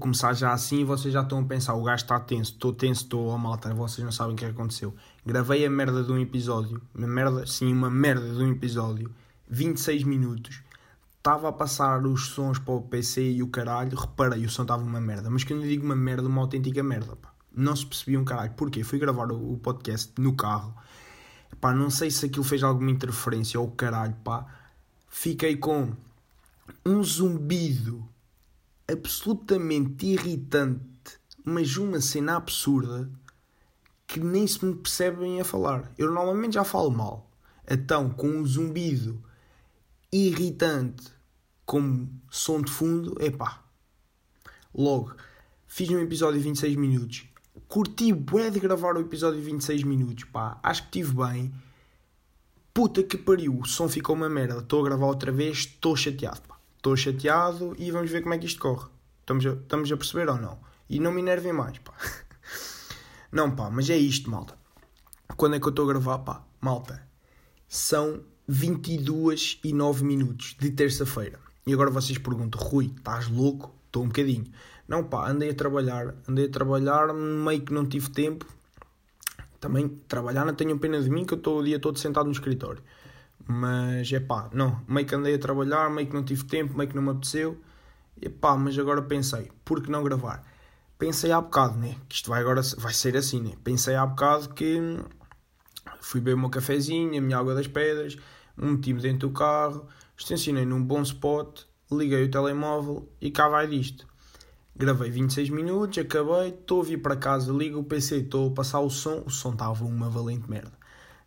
começar já assim e vocês já estão a pensar, o gajo está tenso, estou tenso, estou a malta, vocês não sabem o que é aconteceu. Gravei a merda de um episódio, uma merda, sim, uma merda de um episódio, 26 minutos, estava a passar os sons para o PC e o caralho, reparei, o som estava uma merda, mas quando eu digo uma merda, uma autêntica merda, pá. Não se percebia um caralho. Porquê? Fui gravar o, o podcast no carro, pá, não sei se aquilo fez alguma interferência ou caralho, pá. Fiquei com um zumbido absolutamente irritante, mas uma cena absurda que nem se me percebem a falar. Eu normalmente já falo mal. Então, com um zumbido irritante como som de fundo, epá. Logo, fiz um episódio de 26 minutos. Curti bué de gravar o episódio de 26 minutos, pá. Acho que estive bem. Puta que pariu, o som ficou uma merda. Estou a gravar outra vez, estou chateado, estou chateado e vamos ver como é que isto corre. Estamos a, estamos a perceber ou não? E não me enervem mais, pá. Não, pá, mas é isto, malta. Quando é que eu estou a gravar, pá? Malta, são 22 e 9 minutos de terça-feira. E agora vocês perguntam, Rui, estás louco? Estou um bocadinho. Não, pá, andei a trabalhar. Andei a trabalhar, meio que não tive tempo. Também, trabalhar não tenho pena de mim, que eu estou o dia todo sentado no escritório. Mas é pá, não, meio que andei a trabalhar, meio que não tive tempo, meio que não me apeteceu. E pá, mas agora pensei, por que não gravar? Pensei há bocado, né? Que isto vai agora vai ser assim, né? Pensei há bocado que fui beber o meu cafezinho, a minha água das pedras, meti-me dentro do carro, estacionei num bom spot, liguei o telemóvel e cá vai disto. Gravei 26 minutos, acabei, estou a vir para casa, ligo o PC, estou a passar o som, o som estava uma valente merda.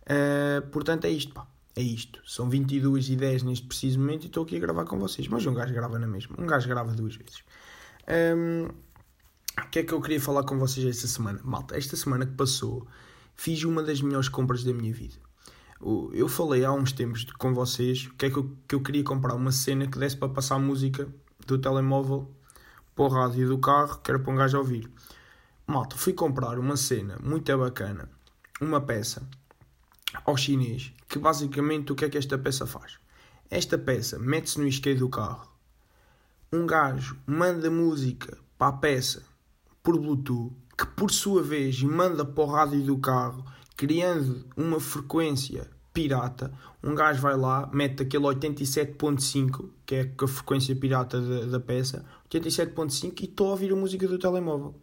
Uh, portanto é isto, pá é isto. São 22 e 10 neste preciso momento e estou aqui a gravar com vocês. Mas um gajo grava na mesma. Um gajo grava duas vezes. Um, o que é que eu queria falar com vocês esta semana? Malta, esta semana que passou, fiz uma das melhores compras da minha vida. Eu falei há uns tempos com vocês que é que eu, que eu queria comprar uma cena que desse para passar música do telemóvel para o rádio do carro, que era para um gajo ouvir. Malta, fui comprar uma cena muito bacana, uma peça ao chinês que basicamente o que é que esta peça faz? Esta peça mete-se no isqueiro do carro, um gajo manda música para a peça por Bluetooth, que por sua vez manda para o rádio do carro, criando uma frequência pirata. Um gajo vai lá, mete aquele 87.5, que é a frequência pirata da, da peça, 87.5 e estou a ouvir a música do telemóvel.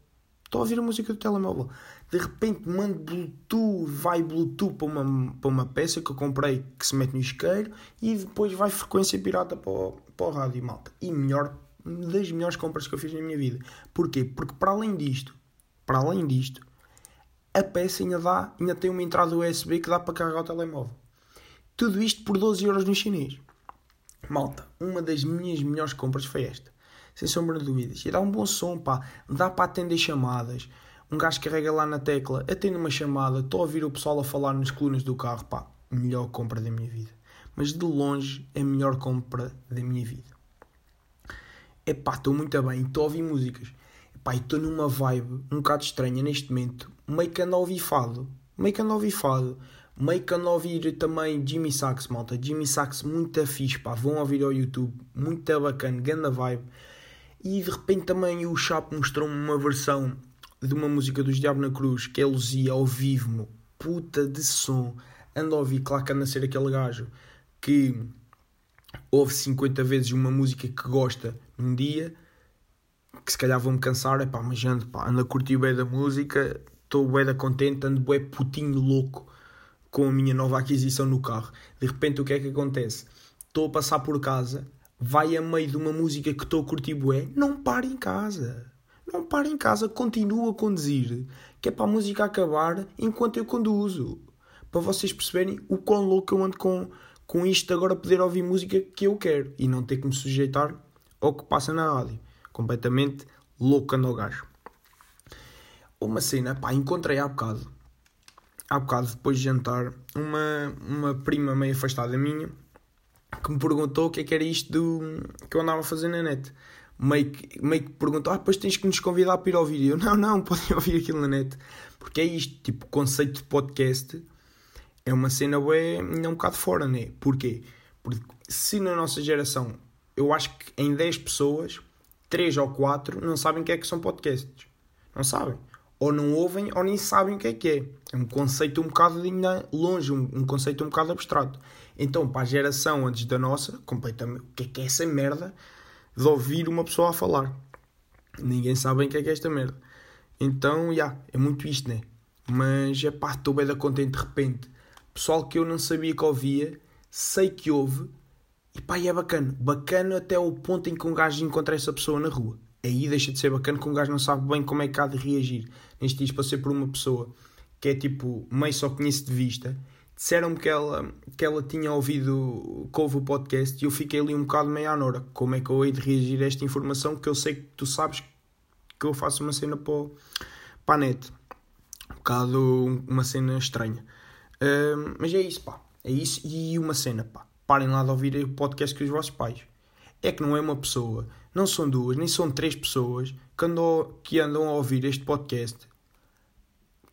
Estou a ouvir a música do telemóvel. De repente mando Bluetooth, vai Bluetooth para uma, para uma peça que eu comprei que se mete no isqueiro e depois vai frequência pirata para o, para o rádio, malta. E melhor, das melhores compras que eu fiz na minha vida. Porquê? Porque para além disto, para além disto, a peça ainda dá, ainda tem uma entrada USB que dá para carregar o telemóvel. Tudo isto por 12 euros no chinês. Malta, uma das minhas melhores compras foi esta sem sombra de dúvidas. E dá um bom som, pá. Dá para atender chamadas. Um gajo carrega lá na tecla, atende uma chamada, estou a ouvir o pessoal a falar nas colunas do carro, pá. Melhor compra da minha vida. Mas de longe, a melhor compra da minha vida. É pá, estou muito bem, estou a ouvir músicas. Pá, estou numa vibe um bocado estranha neste momento. Meio que ando a ouvir fado. Meio que ando a ouvir fado. Meio que ando a ouvir também Jimmy Sax, malta. Jimmy Sax, muito fixe, pá. Vão ouvir ao YouTube. Muito bacana, ganda vibe. E de repente também o Chapo mostrou-me uma versão de uma música dos Diabo na Cruz que é Luzia ao vivo, meu. puta de som. Ando a ouvir, claro que anda a ser aquele gajo que ouve 50 vezes uma música que gosta num dia, que se calhar vão-me cansar, é pá, mas ando, pá, ando a curtir bem da música, estou bem da contente, ando bem putinho louco com a minha nova aquisição no carro. De repente o que é que acontece? Estou a passar por casa vai a meio de uma música que estou a curtir bué, não para em casa. Não para em casa, continua a conduzir, que é para a música acabar enquanto eu conduzo. Para vocês perceberem o quão louco eu ando com, com isto agora poder ouvir música que eu quero e não ter que me sujeitar ao que passa na rádio. Completamente louco ando ao gajo. Uma cena, pá, encontrei há bocado, há bocado depois de jantar, uma, uma prima meio afastada minha, que me perguntou o que é que era isto do, que eu andava a fazer na net. Meio que, meio que perguntou, ah, depois tens que nos convidar para ir ouvir. E eu, não, não, podem ouvir aquilo na net. Porque é isto, tipo, conceito de podcast é uma cena ué, ainda um bocado fora, né? Porquê? Porque se na nossa geração, eu acho que em 10 pessoas, 3 ou 4 não sabem o que é que são podcasts. Não sabem. Ou não ouvem ou nem sabem o que é que é. É um conceito um bocado ainda longe, um, um conceito um bocado abstrato. Então, para a geração antes da nossa, completamente, o que é que é essa merda de ouvir uma pessoa a falar? Ninguém sabe o que é que é esta merda. Então, já, yeah, é muito isto, né? Mas, é pá, estou bem da contente de repente. Pessoal que eu não sabia que ouvia, sei que ouve, e pá, é bacana. Bacana até o ponto em que um gajo encontra essa pessoa na rua. Aí deixa de ser bacana que um gajo não sabe bem como é que há de reagir. Neste dias passei por uma pessoa que é tipo, meio só conheço de vista. Disseram-me que ela, que ela tinha ouvido, que o podcast e eu fiquei ali um bocado meio à nora. Como é que eu hei de reagir a esta informação que eu sei que tu sabes que eu faço uma cena para, para a net. Um bocado uma cena estranha. Uh, mas é isso, pá. É isso e uma cena, pá. Parem lá de ouvir o podcast com os vossos pais. É que não é uma pessoa, não são duas, nem são três pessoas que andam, que andam a ouvir este podcast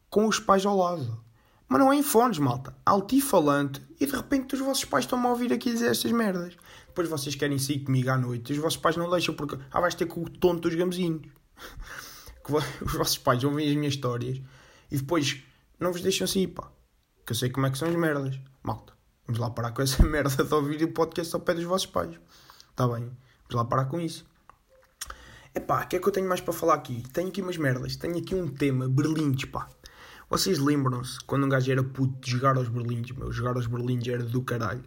com os pais ao lado. Mas não é em fones, malta. Altifalante e de repente os vossos pais estão a ouvir aqui dizer estas merdas. Depois vocês querem sair comigo à noite os vossos pais não deixam porque ah, vais ter com o tonto dos gamezinhos. os vossos pais ouvem as minhas histórias e depois não vos deixam sair, pá. Que eu sei como é que são as merdas. Malta, vamos lá parar com essa merda de ouvir o podcast ao pé dos vossos pais. Está bem? Vamos lá parar com isso. Epá, o que é que eu tenho mais para falar aqui? Tenho aqui umas merdas. Tenho aqui um tema, berlindes, pá. Vocês lembram-se quando um gajo era puto de jogar aos berlindes, meu? Jogar aos berlindes era do caralho.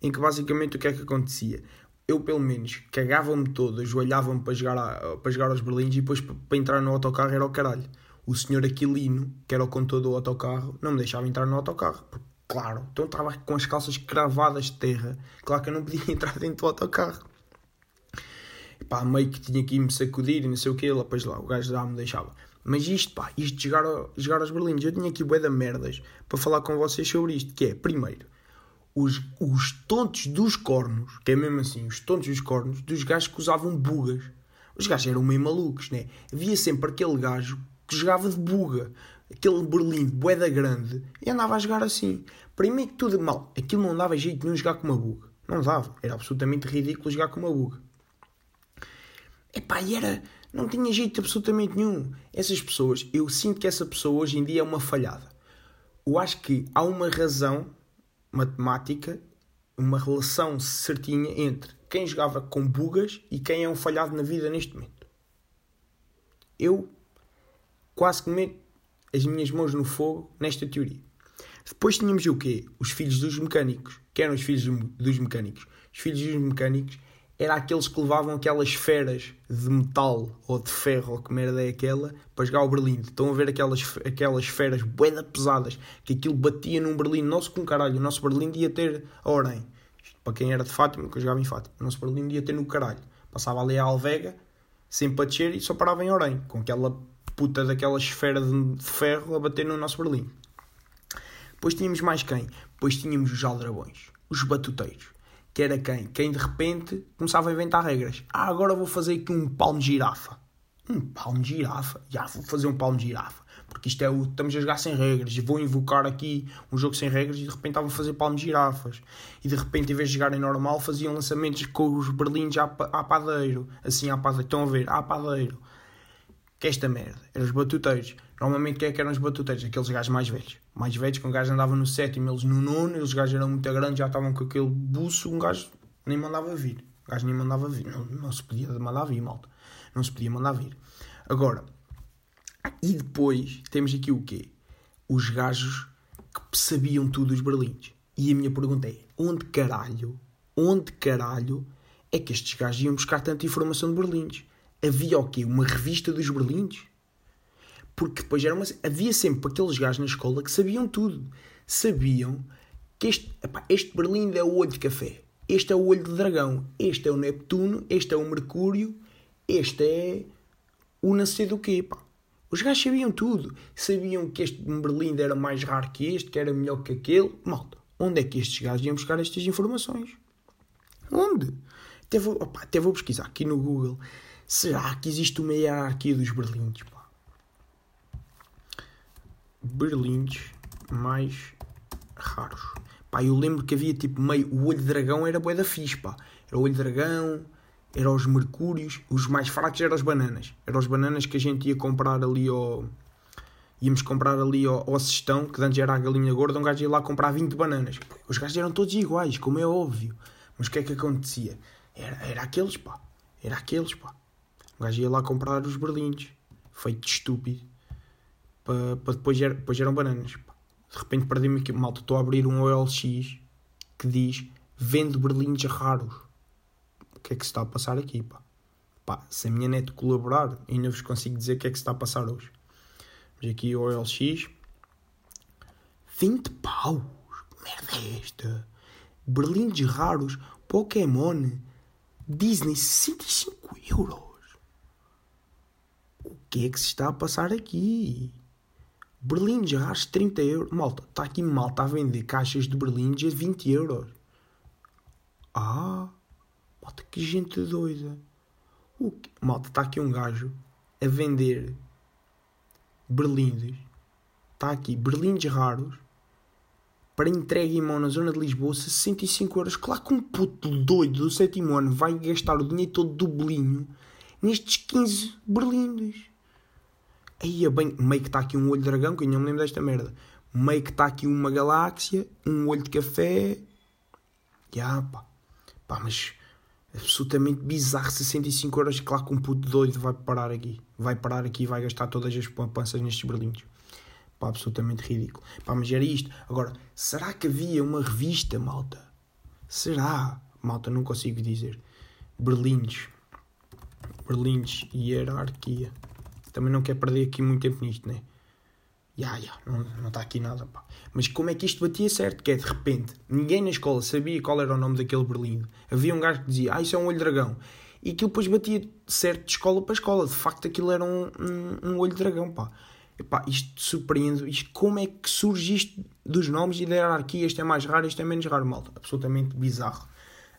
Em que basicamente o que é que acontecia? Eu, pelo menos, cagava-me todo, ajoelhava-me para jogar, a, para jogar aos berlindes e depois para entrar no autocarro era o caralho. O senhor Aquilino, que era o condutor do autocarro, não me deixava entrar no autocarro. Porque, claro, então estava com as calças cravadas de terra. Claro que eu não podia entrar dentro do autocarro. Pá, meio que tinha que ir me sacudir e não sei o que, depois lá, o gajo já me deixava. Mas isto, pá, isto de jogar, aos berlindes, eu tinha aqui bué da merdas para falar com vocês sobre isto, que é, primeiro, os, os tontos dos cornos, que é mesmo assim, os tontos dos cornos, dos gajos que usavam bugas. Os gajos eram meio malucos, né? Havia sempre aquele gajo que jogava de buga, aquele berlim de boeda grande, e andava a jogar assim. Primeiro que tudo mal, aquilo não dava jeito não jogar com uma buga. Não dava, era absolutamente ridículo jogar com uma buga. Epá, e era não tinha jeito absolutamente nenhum. Essas pessoas, eu sinto que essa pessoa hoje em dia é uma falhada. Eu acho que há uma razão matemática, uma relação certinha entre quem jogava com bugas e quem é um falhado na vida neste momento. Eu quase que meto as minhas mãos no fogo nesta teoria. Depois tínhamos o quê? Os filhos dos mecânicos. Quem eram os filhos dos mecânicos? Os filhos dos mecânicos era aqueles que levavam aquelas esferas de metal ou de ferro, ou que merda é aquela, para jogar o Berlim. Estão a ver aquelas, aquelas esferas bué pesadas, que aquilo batia num Berlim. Nosso com caralho, o nosso Berlim ia ter a Orem. Para quem era de Fátima, que eu jogava em Fátima, o nosso Berlim ia ter no caralho. Passava ali a Alvega, sempre a descer e só parava em Orem, com aquela puta daquela esfera de ferro a bater no nosso Berlim. Depois tínhamos mais quem? Depois tínhamos os aldrabões, os batuteiros que era quem? Quem de repente começava a inventar regras. Ah, agora vou fazer aqui um palmo de girafa. Um palmo de girafa? Já vou fazer um palmo de girafa. Porque isto é o. Estamos a jogar sem regras. E vou invocar aqui um jogo sem regras e de repente estava a fazer palmo de girafas. E de repente, em vez de jogarem normal, faziam lançamentos com os berlindes à, à padeiro. Assim, à padeiro. Estão a ver? À padeiro. Que é esta merda. Eram os batuteiros. Normalmente, quem é que eram os batuteiros? Aqueles gajos mais velhos mais velhos, que um gajo andava no sétimo, eles no nono, eles gajos eram muito grandes, já estavam com aquele buço, um gajo nem mandava vir. O gajo nem mandava vir. Não, não se podia mandar vir, malta. Não se podia mandar vir. Agora, e depois temos aqui o quê? Os gajos que sabiam tudo dos berlindes. E a minha pergunta é: onde caralho, onde caralho é que estes gajos iam buscar tanta informação de berlindes? Havia o quê? Uma revista dos berlindes? Porque depois era uma, havia sempre aqueles gajos na escola que sabiam tudo. Sabiam que este, epá, este Berlim é o olho de café, este é o olho de dragão, este é o Neptuno, este é o Mercúrio, este é o nascer do quê. Os gajos sabiam tudo. Sabiam que este Berlim era mais raro que este, que era melhor que aquele. Malta, onde é que estes gajos iam buscar estas informações? Onde? Até vou, até vou pesquisar aqui no Google. Será que existe uma hierarquia dos Berlins? Pá? berlindes mais raros. Pá, eu lembro que havia tipo meio. O olho de dragão era bué da fixe, pá. Era o olho de dragão, Era os mercúrios, os mais fracos eram as bananas. Eram as bananas que a gente ia comprar ali ao. Íamos comprar ali ao, ao cestão, que antes era a galinha gorda, um gajo ia lá comprar 20 bananas. Os gajos eram todos iguais, como é óbvio. Mas o que é que acontecia? Era, era aqueles, pá. Era aqueles, pá. O gajo ia lá comprar os berlindes. Feito de estúpido. Para, depois, era, depois eram bananas. De repente perdi-me aqui. Malta, estou a abrir um OLX que diz vendo berlindes raros. O que é que se está a passar aqui, pá? Pá, se a minha net colaborar, ainda vos consigo dizer o que é que se está a passar hoje. Mas aqui o OLX. 20 paus. Merda é esta? Berlindes raros, Pokémon, Disney, 65 euros. Que é que se está a passar aqui? Berlindes raros, 30 euros. Malta, está aqui malta a vender caixas de berlindes a 20 euros. Ah, malta, que gente doida. O que... Malta, está aqui um gajo a vender berlindes. Está aqui, berlindes raros para entrega em mão na zona de Lisboa, 65 euros. Claro que um puto doido do sétimo ano vai gastar o dinheiro todo do bolinho nestes 15 berlindes. Aí é bem, meio que está aqui um olho de dragão, que eu não me lembro desta merda. Meio que está aqui uma galáxia, um olho de café. Já, pá. Pá, mas absolutamente bizarro, 65 euros. Claro que um puto doido vai parar aqui. Vai parar aqui e vai gastar todas as poupanças nestes berlindes. Pá, absolutamente ridículo. Pá, mas era isto. Agora, será que havia uma revista, malta? Será? Malta, não consigo dizer. Berlindes. Berlindes. Hierarquia. Também não quero perder aqui muito tempo nisto, né? Ya, ya, não, não está aqui nada, pá. Mas como é que isto batia certo? Que é de repente, ninguém na escola sabia qual era o nome daquele berlindo. Havia um gajo que dizia, ah, isso é um olho dragão. E aquilo depois batia certo de escola para escola. De facto, aquilo era um, um, um olho dragão, pá. Epá, isto surpreende, isto, como é que surge isto dos nomes e da hierarquia? Este é mais raro, este é menos raro, malta. Absolutamente bizarro.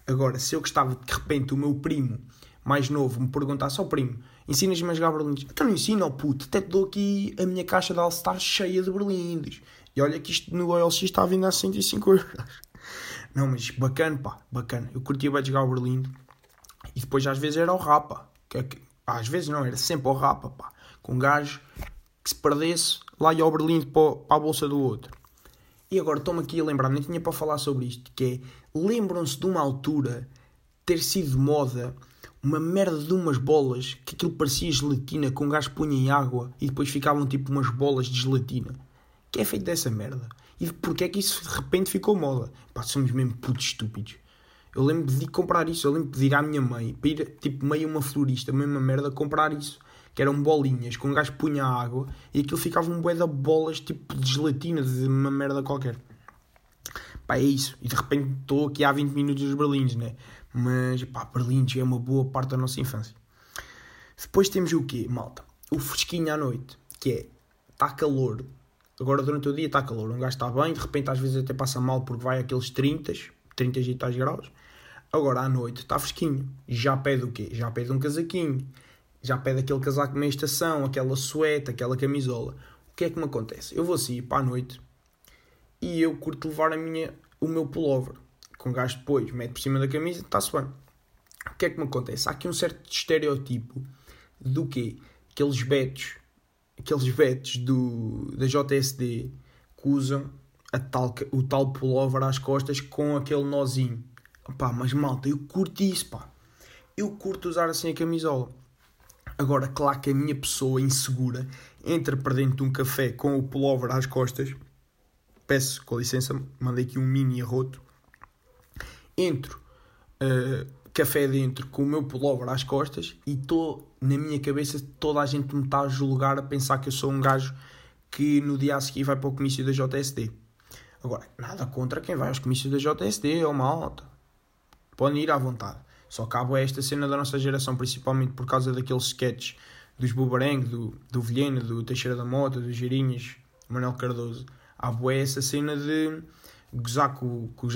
Agora, se eu gostava de, de repente o meu primo mais novo me perguntasse ao primo, ensinas-me a jogar berlindes? Então não ensino, puto, até te dou aqui a minha caixa de All-Star cheia de berlindes. E olha que isto no OLX está vindo a 105 euros. Não, mas bacana, pá, bacana. Eu curtia bem jogar o berlinde. E depois às vezes era o rapa. Que é que, às vezes não, era sempre o rapa, pá. Com um gajo que se perdesse, lá ia ao Berlim para, a bolsa do outro. E agora estou-me aqui a lembrar, nem tinha para falar sobre isto, que é, lembram-se de uma altura ter sido moda uma merda de umas bolas que aquilo parecia gelatina, com um gajo punha em água e depois ficavam tipo umas bolas de gelatina. Que é feito dessa merda? E porquê é que isso de repente ficou moda? Pá, somos mesmo putos estúpidos. Eu lembro de comprar isso, eu lembro de ir à minha mãe, para ir tipo meio uma florista, mesma merda, comprar isso que eram bolinhas, com um gajo punha água e aquilo ficava um bué de bolas tipo de gelatina, de uma merda qualquer. Pá, é isso. E de repente estou aqui há 20 minutos dos berlindes, né? Mas, pá, berlindes é uma boa parte da nossa infância. Depois temos o quê, malta? O fresquinho à noite, que é, está calor. Agora durante o dia está calor, um gajo está bem, de repente às vezes até passa mal porque vai aqueles 30, 30 e tais graus. Agora à noite está fresquinho. Já pede o quê? Já pede um casaquinho já pede aquele casaco meia estação, aquela sueta, aquela camisola. O que é que me acontece? Eu vou sair para a noite e eu curto levar a minha, o meu pullover. Com gás depois, mete por cima da camisa, está-se bem. O que é que me acontece? Há aqui um certo estereotipo do quê? Aqueles betos, aqueles betos do, da JSD que usam a tal, o tal pullover às costas com aquele nozinho. Pá, mas malta, eu curto isso, pá. Eu curto usar assim a camisola. Agora, claro que a minha pessoa insegura entra para dentro de um café com o pullover às costas. Peço, com licença, mandei aqui um mini arroto. Entro, uh, café dentro, com o meu pullover às costas e estou, na minha cabeça, toda a gente me está a julgar, a pensar que eu sou um gajo que no dia a seguir vai para o comício da JSD. Agora, nada contra quem vai aos comícios da JSD, é uma alta. Podem ir à vontade. Só cabo é esta cena da nossa geração, principalmente por causa daqueles sketches dos Bubarang, do, do Vilhena, do Teixeira da Mota, dos Girinhas, Manuel Cardoso. Há boé essa cena de gozar com, com os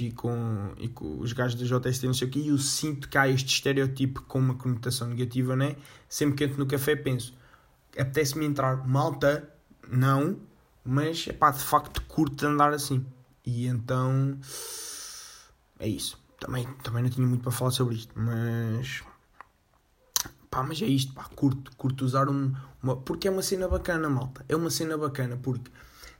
e com, e com os gajos da JST, não sei o quê, e eu sinto que há este estereotipo com uma conotação negativa, né? Sempre que entro no café penso, apetece-me entrar malta, não, mas, é pá, de facto curto andar assim. E então, é isso também, também não tinha muito para falar sobre isto, mas pá, mas é isto, pá, curto, curto usar um, uma, porque é uma cena bacana, malta, é uma cena bacana, porque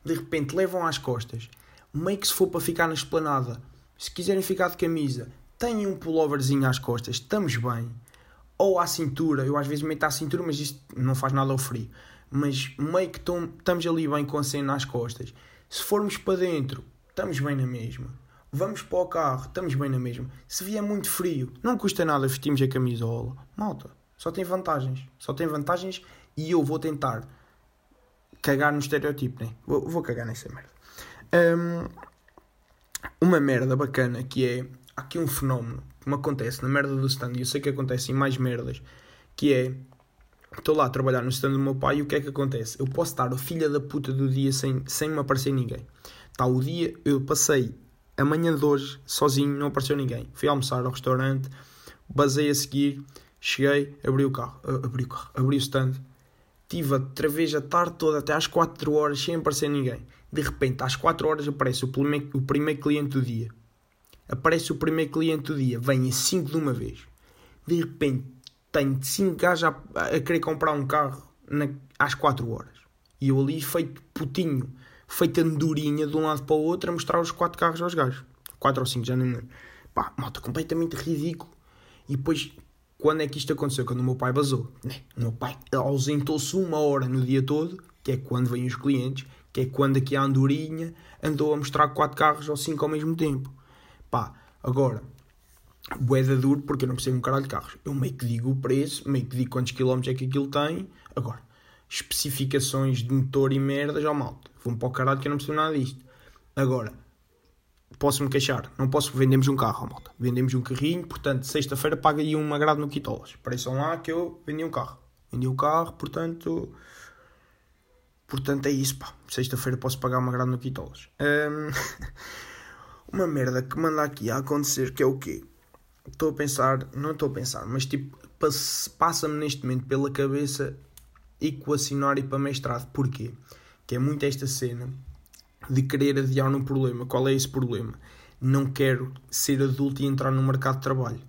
de repente levam às costas, meio que se for para ficar na esplanada, se quiserem ficar de camisa, têm um pulloverzinho às costas, estamos bem, ou à cintura, eu às vezes meto à cintura, mas isto não faz nada ao frio, mas meio que estamos ali bem com a cena às costas, se formos para dentro, estamos bem na mesma vamos para o carro, estamos bem na mesma. Se vier muito frio, não custa nada vestirmos a camisola. Malta, só tem vantagens. Só tem vantagens e eu vou tentar cagar no estereotipo, né? Vou, vou cagar nessa merda. Um, uma merda bacana que é. Aqui um fenómeno que me acontece na merda do stand, e eu sei que acontece em mais merdas, que é. Estou lá a trabalhar no stand do meu pai e o que é que acontece? Eu posso estar o filho da puta do dia sem, sem me aparecer ninguém. Está o dia, eu passei amanhã de hoje, sozinho, não apareceu ninguém. Fui almoçar ao restaurante, basei a seguir, cheguei, abri o carro, abri o carro, abri o stand, tive outra vez a tarde toda até às 4 horas sem aparecer ninguém. De repente, às 4 horas aparece o primeiro, o primeiro cliente do dia. Aparece o primeiro cliente do dia, vem em 5 de uma vez. De repente, tenho 5 gajos a, a, querer comprar um carro na, às 4 horas. E eu ali feito putinho feita andorinha de um lado para o outro a mostrar os quatro carros aos gajos. Quatro ou cinco, já não me lembro. Pá, malta, completamente ridículo. E depois, quando é que isto aconteceu? Quando o meu pai vazou. Né? O meu pai ausentou-se uma hora no dia todo, que é quando vêm os clientes, que é quando aqui a andorinha andou a mostrar quatro carros ou cinco ao mesmo tempo. Pá, agora, boeda duro porque eu não percebo um caralho de carros. Eu meio que digo o preço, meio que digo quantos quilómetros é que aquilo tem. Agora, especificações de motor e merdas ao malta. Vou-me para o caralho que eu não percebo nada disto. Agora, posso-me queixar. Não posso, vendemos um carro, malta. Vendemos um carrinho, portanto, sexta-feira paga aí um agrado no Quitolas. Pareçam lá que eu vendi um carro. Vendi um carro, portanto... Portanto, é isso, pá. Sexta-feira posso pagar uma grade no Quitolas. Um... uma merda que manda aqui a acontecer, que é o quê? Estou a pensar, não estou a pensar, mas tipo, passa-me neste momento pela cabeça equacionar e para mestrado. Porquê? Que é muito esta cena de querer adiar um problema. Qual é esse problema? Não quero ser adulto e entrar no mercado de trabalho.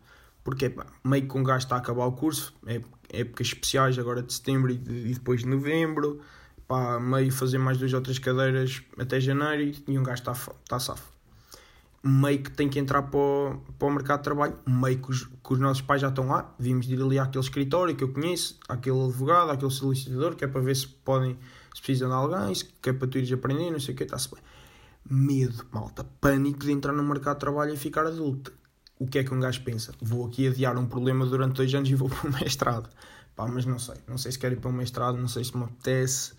Porque pá, meio que um gajo está a acabar o curso, é épocas especiais agora de setembro e, de, e depois de novembro, pá, meio fazer mais duas ou três cadeiras até janeiro e um gajo está, está safo meio que tem que entrar para o, para o mercado de trabalho, meio que os, que os nossos pais já estão lá, vimos de ir ali àquele escritório que eu conheço, àquele advogado, àquele solicitador, que é para ver se podem, se precisam de alguém, que é para tu ires aprender, não sei o que, está-se bem. Medo, malta, pânico de entrar no mercado de trabalho e ficar adulto. O que é que um gajo pensa? Vou aqui adiar um problema durante dois anos e vou para o mestrado. Pá, mas não sei, não sei se quero ir para o mestrado, não sei se me apetece,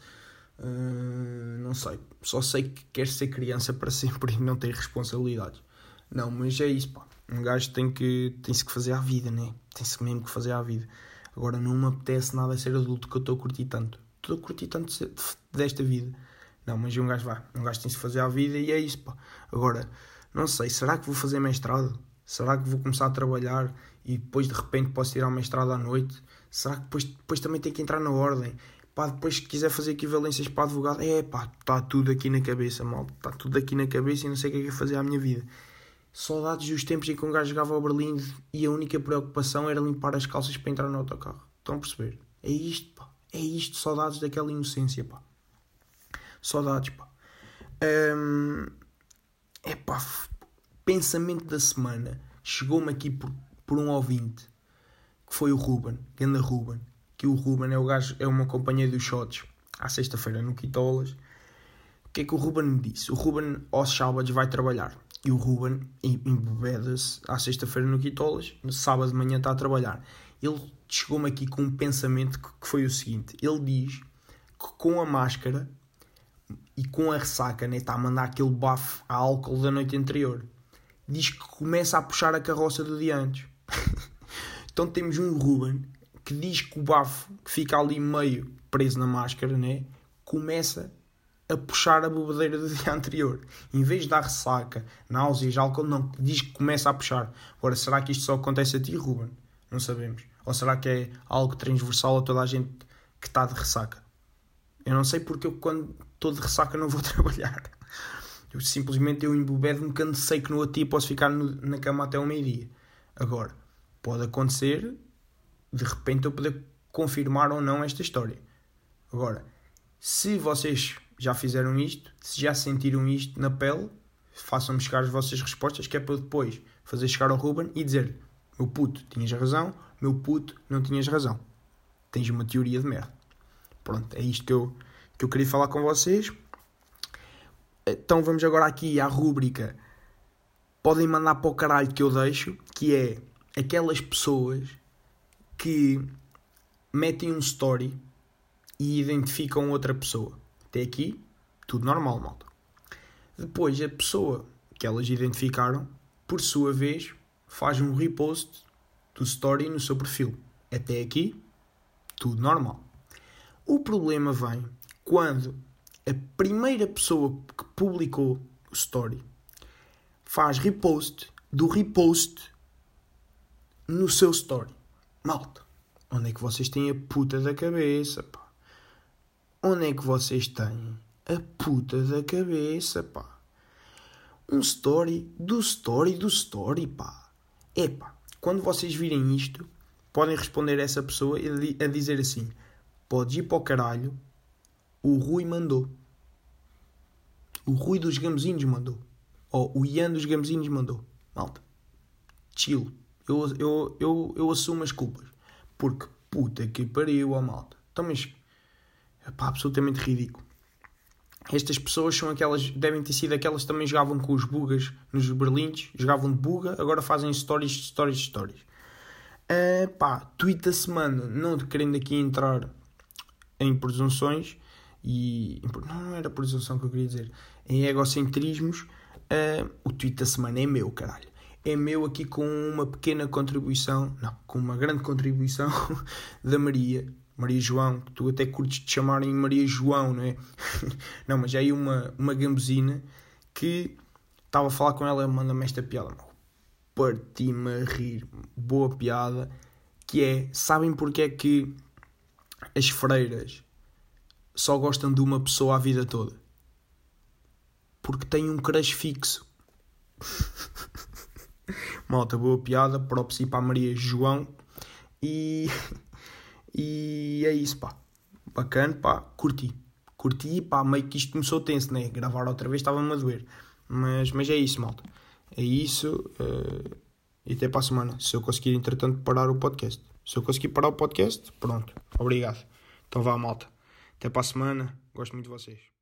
uh, não sei. Só sei que quero ser criança para sempre e não ter responsabilidades. Não, mas é isso, pá. Um gajo tem que tem-se que fazer à vida, né? Tem-se mesmo que fazer à vida. Agora não me apetece nada ser adulto que eu estou a curtir tanto. Estou a curtir tanto desta vida. Não, mas um gajo vai. Um gajo tem-se que fazer à vida e é isso, pá. Agora, não sei, será que vou fazer mestrado? Será que vou começar a trabalhar e depois de repente posso tirar o mestrado à noite? Será que depois, depois também tem que entrar na ordem? Pá, depois se quiser fazer equivalências para advogado, é pá, está tudo aqui na cabeça, mal. Está tudo aqui na cabeça e não sei o que é que é fazer à minha vida. Saudades dos tempos em que um gajo jogava ao Berlim e a única preocupação era limpar as calças para entrar no autocarro. Estão a perceber? É isto, pá. É isto, saudades daquela inocência, pá. Saudades, pá. Hum, é pá, pensamento da semana. Chegou-me aqui por, por um ouvinte, que foi o Ruben, Ganda Ruben que o Ruben é, o gajo, é uma companhia dos shots à sexta-feira no Quitolas. O que é que o Ruben me disse? O Ruben aos sábados vai trabalhar e o Ruben embebeda-se à sexta-feira no Quitolas, no sábado de manhã está a trabalhar. Ele chegou-me aqui com um pensamento que foi o seguinte: ele diz que com a máscara e com a ressaca, né, está a mandar aquele bafo a álcool da noite anterior. Diz que começa a puxar a carroça do dia antes. então temos um Ruben que diz que o bafo que fica ali meio preso na máscara, né, começa a puxar a bobadeira do dia anterior. Em vez de dar ressaca, náuseas, álcool, não, diz que começa a puxar. Agora, será que isto só acontece a ti, Ruben? Não sabemos. Ou será que é algo transversal a toda a gente que está de ressaca? Eu não sei porque eu quando estou de ressaca não vou trabalhar. Eu simplesmente eu embebedo-me cansei que no outro dia posso ficar no, na cama até o meio-dia. Agora, pode acontecer de repente eu poder confirmar ou não esta história. Agora, se vocês já fizeram isto, se já sentiram isto na pele, façam-me chegar as vossas respostas, que é para depois fazer chegar ao Ruben e dizer: Meu puto, tinhas razão, meu puto, não tinhas razão. Tens uma teoria de merda. Pronto, é isto que eu, que eu queria falar com vocês. Então vamos agora aqui à rúbrica. Podem mandar para o caralho que eu deixo, que é aquelas pessoas que metem um story e identificam outra pessoa. Até aqui, tudo normal, malta. Depois, a pessoa que elas identificaram, por sua vez, faz um repost do story no seu perfil. Até aqui, tudo normal. O problema vem quando a primeira pessoa que publicou o story faz repost do repost no seu story. Malta, onde é que vocês têm a puta da cabeça, pá? Onde é que vocês têm a puta da cabeça, pá? Um story do story do story, pá. Epá, quando vocês virem isto, podem responder a essa pessoa a dizer assim: Podes ir para o caralho, o Rui mandou. O Rui dos Gamezinhos mandou. Ou o Ian dos Gamezinhos mandou. Malta. Chill. Eu, eu, eu, eu assumo as culpas. Porque, puta que pariu, ó malta. Então, mas, pá, absolutamente ridículo. Estas pessoas são aquelas, devem ter sido aquelas que também jogavam com os bugas nos berlindes, jogavam de buga, agora fazem stories, stories, stories. Pá, tweet da semana, não querendo aqui entrar em presunções, e não era presunção que eu queria dizer, em egocentrismos, uh, o tweet da semana é meu, caralho é meu aqui com uma pequena contribuição, não, com uma grande contribuição da Maria, Maria João, que tu até curtes de chamarem Maria João, não é? não, mas aí uma, uma gambusina que estava a falar com ela, manda-me esta piada, parti-me a rir, boa piada, que é, sabem porque é que as freiras só gostam de uma pessoa a vida toda? Porque têm um crush fixo. Malta, boa piada, props para a Maria João. E, e é isso, pá. Bacana, pá, curti. Curti, pá, meio que isto começou tenso, né? Gravar outra vez estava-me a doer. Mas, mas é isso, malta. É isso. Uh, e até para a semana. Se eu conseguir, entretanto, parar o podcast. Se eu conseguir parar o podcast, pronto. Obrigado. Então vá, malta. Até para a semana. Gosto muito de vocês.